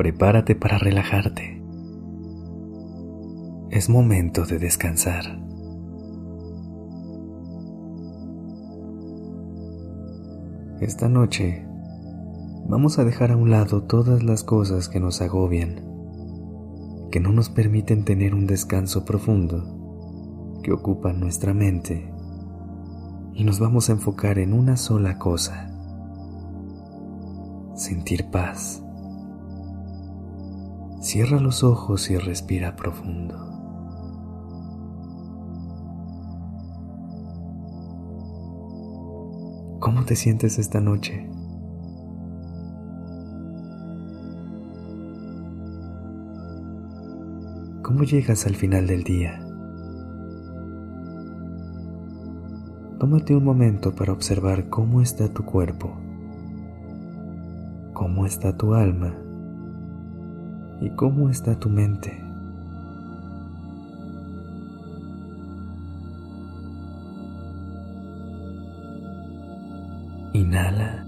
Prepárate para relajarte. Es momento de descansar. Esta noche vamos a dejar a un lado todas las cosas que nos agobian, que no nos permiten tener un descanso profundo, que ocupan nuestra mente y nos vamos a enfocar en una sola cosa, sentir paz. Cierra los ojos y respira profundo. ¿Cómo te sientes esta noche? ¿Cómo llegas al final del día? Tómate un momento para observar cómo está tu cuerpo, cómo está tu alma y cómo está tu mente. Inhala.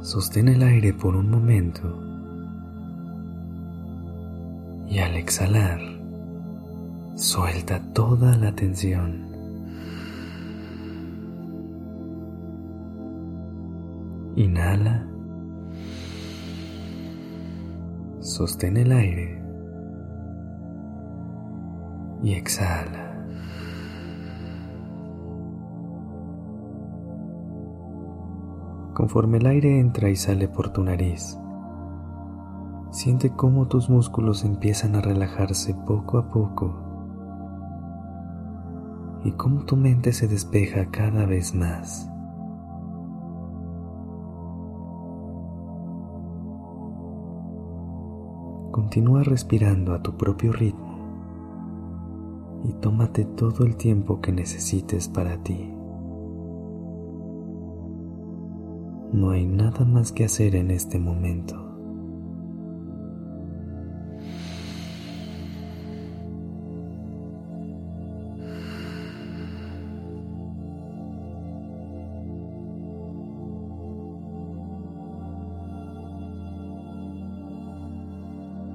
Sostén el aire por un momento y al exhalar, Suelta toda la tensión. Inhala. Sostén el aire. Y exhala. Conforme el aire entra y sale por tu nariz, siente cómo tus músculos empiezan a relajarse poco a poco y cómo tu mente se despeja cada vez más. Continúa respirando a tu propio ritmo y tómate todo el tiempo que necesites para ti. No hay nada más que hacer en este momento.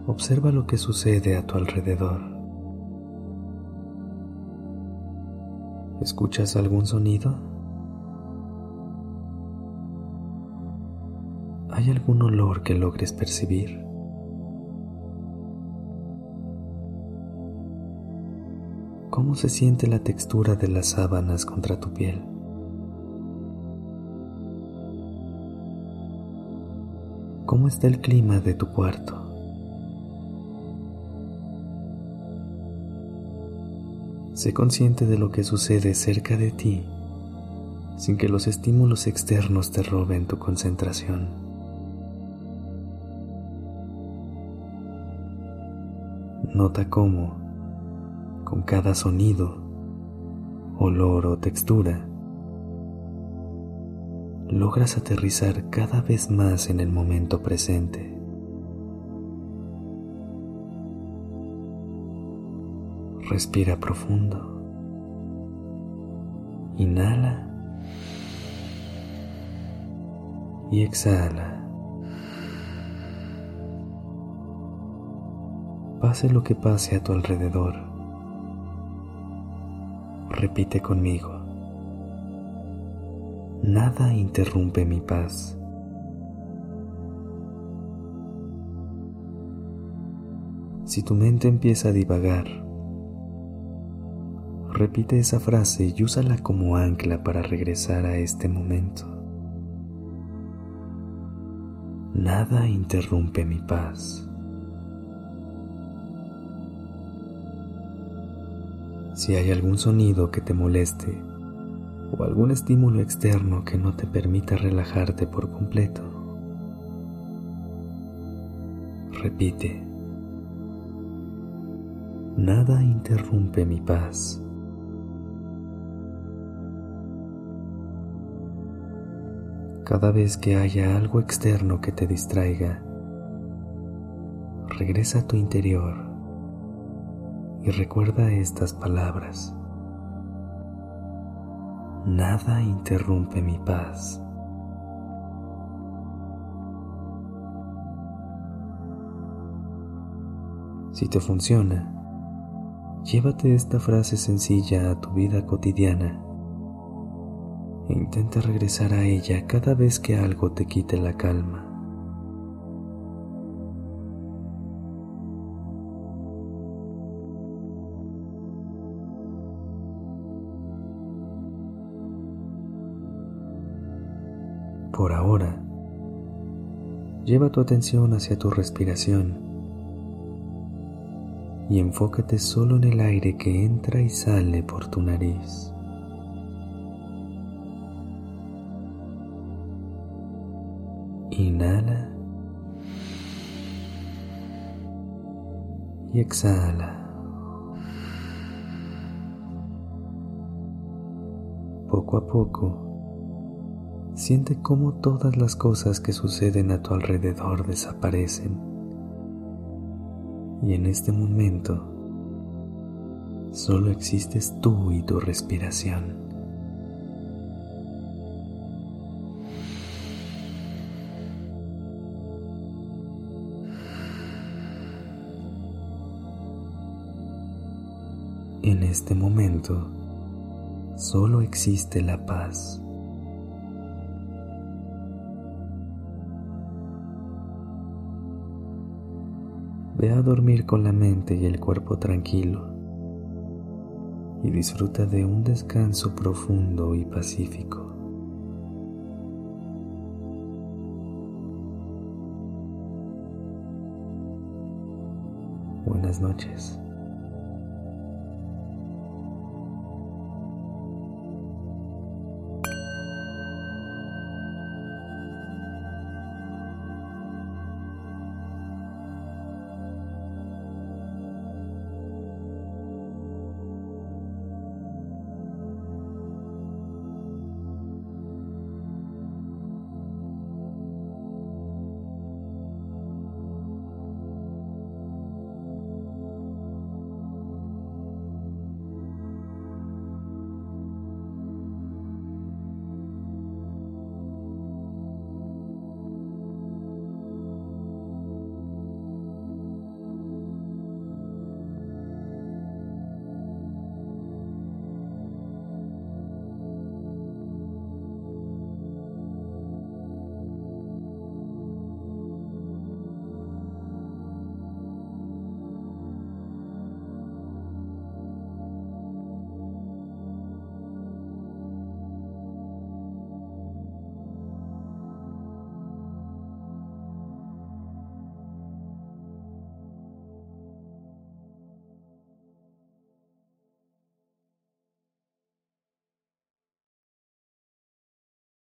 Observa lo que sucede a tu alrededor. ¿Escuchas algún sonido? ¿Hay algún olor que logres percibir? ¿Cómo se siente la textura de las sábanas contra tu piel? ¿Cómo está el clima de tu cuarto? Sé consciente de lo que sucede cerca de ti sin que los estímulos externos te roben tu concentración. Nota cómo, con cada sonido, olor o textura, logras aterrizar cada vez más en el momento presente. Respira profundo. Inhala. Y exhala. Pase lo que pase a tu alrededor. Repite conmigo. Nada interrumpe mi paz. Si tu mente empieza a divagar, Repite esa frase y úsala como ancla para regresar a este momento. Nada interrumpe mi paz. Si hay algún sonido que te moleste o algún estímulo externo que no te permita relajarte por completo, Repite. Nada interrumpe mi paz. Cada vez que haya algo externo que te distraiga, regresa a tu interior y recuerda estas palabras. Nada interrumpe mi paz. Si te funciona, llévate esta frase sencilla a tu vida cotidiana e intenta regresar a ella cada vez que algo te quite la calma. Por ahora, lleva tu atención hacia tu respiración y enfócate solo en el aire que entra y sale por tu nariz. Inhala y exhala. Poco a poco, siente cómo todas las cosas que suceden a tu alrededor desaparecen y en este momento solo existes tú y tu respiración. En este momento solo existe la paz. Ve a dormir con la mente y el cuerpo tranquilo y disfruta de un descanso profundo y pacífico. Buenas noches.